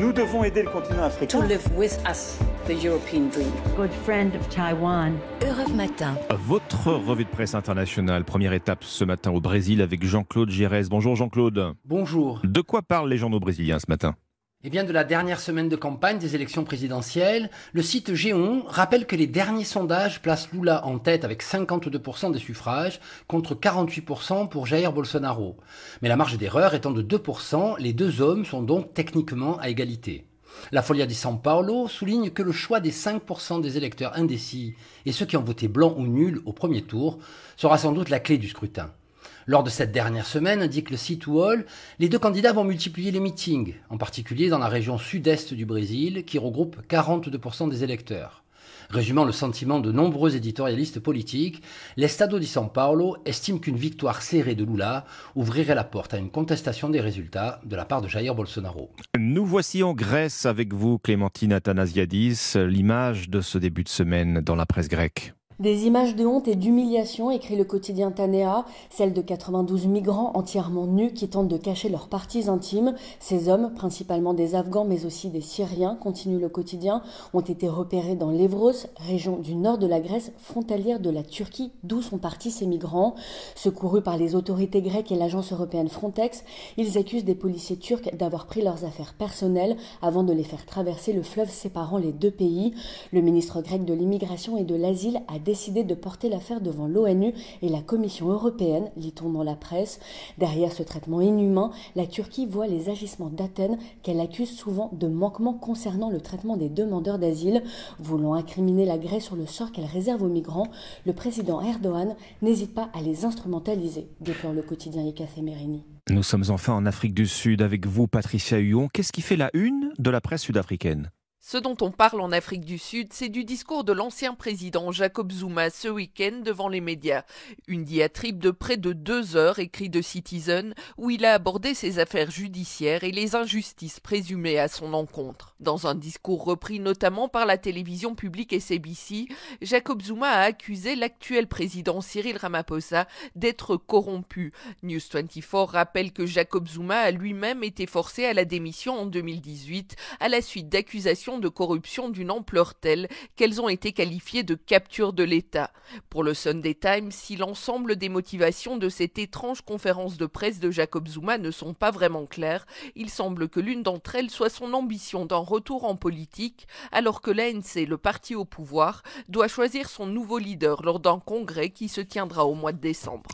Nous devons aider le continent africain. To live with us, the European dream. Good friend of Taiwan. Europe Matin. Votre revue de presse internationale, première étape ce matin au Brésil avec Jean-Claude Gérès. Bonjour Jean-Claude. Bonjour. De quoi parlent les journaux brésiliens ce matin? Eh bien, de la dernière semaine de campagne des élections présidentielles, le site Géon rappelle que les derniers sondages placent Lula en tête avec 52% des suffrages contre 48% pour Jair Bolsonaro. Mais la marge d'erreur étant de 2%, les deux hommes sont donc techniquement à égalité. La Folia di San Paolo souligne que le choix des 5% des électeurs indécis et ceux qui ont voté blanc ou nul au premier tour sera sans doute la clé du scrutin. Lors de cette dernière semaine, indique le site Wall, les deux candidats vont multiplier les meetings, en particulier dans la région sud-est du Brésil, qui regroupe 42% des électeurs. Résumant le sentiment de nombreux éditorialistes politiques, l'Estado di San Paolo estime qu'une victoire serrée de Lula ouvrirait la porte à une contestation des résultats de la part de Jair Bolsonaro. Nous voici en Grèce avec vous, Clémentine Athanasiadis, l'image de ce début de semaine dans la presse grecque. Des images de honte et d'humiliation, écrit le quotidien Tanea, celles de 92 migrants entièrement nus qui tentent de cacher leurs parties intimes. Ces hommes, principalement des Afghans mais aussi des Syriens, continue le quotidien, ont été repérés dans l'Evros, région du nord de la Grèce, frontalière de la Turquie, d'où sont partis ces migrants. Secourus par les autorités grecques et l'agence européenne Frontex, ils accusent des policiers turcs d'avoir pris leurs affaires personnelles avant de les faire traverser le fleuve séparant les deux pays. Le ministre grec de l'immigration et de l'asile a décidé de porter l'affaire devant l'ONU et la Commission européenne, lit-on dans la presse. Derrière ce traitement inhumain, la Turquie voit les agissements d'Athènes qu'elle accuse souvent de manquements concernant le traitement des demandeurs d'asile. Voulant incriminer la Grèce sur le sort qu'elle réserve aux migrants, le président Erdogan n'hésite pas à les instrumentaliser, déplore le quotidien Ikath Merini. Nous sommes enfin en Afrique du Sud avec vous, Patricia Huon. Qu'est-ce qui fait la une de la presse sud-africaine? Ce dont on parle en Afrique du Sud, c'est du discours de l'ancien président Jacob Zuma ce week-end devant les médias. Une diatribe de près de deux heures, écrit de Citizen, où il a abordé ses affaires judiciaires et les injustices présumées à son encontre. Dans un discours repris notamment par la télévision publique SABC, Jacob Zuma a accusé l'actuel président Cyril Ramaphosa d'être corrompu. News 24 rappelle que Jacob Zuma a lui-même été forcé à la démission en 2018 à la suite d'accusations de corruption d'une ampleur telle qu'elles ont été qualifiées de capture de l'État. Pour le Sunday Times, si l'ensemble des motivations de cette étrange conférence de presse de Jacob Zuma ne sont pas vraiment claires, il semble que l'une d'entre elles soit son ambition d'un retour en politique, alors que l'ANC, le parti au pouvoir, doit choisir son nouveau leader lors d'un congrès qui se tiendra au mois de décembre.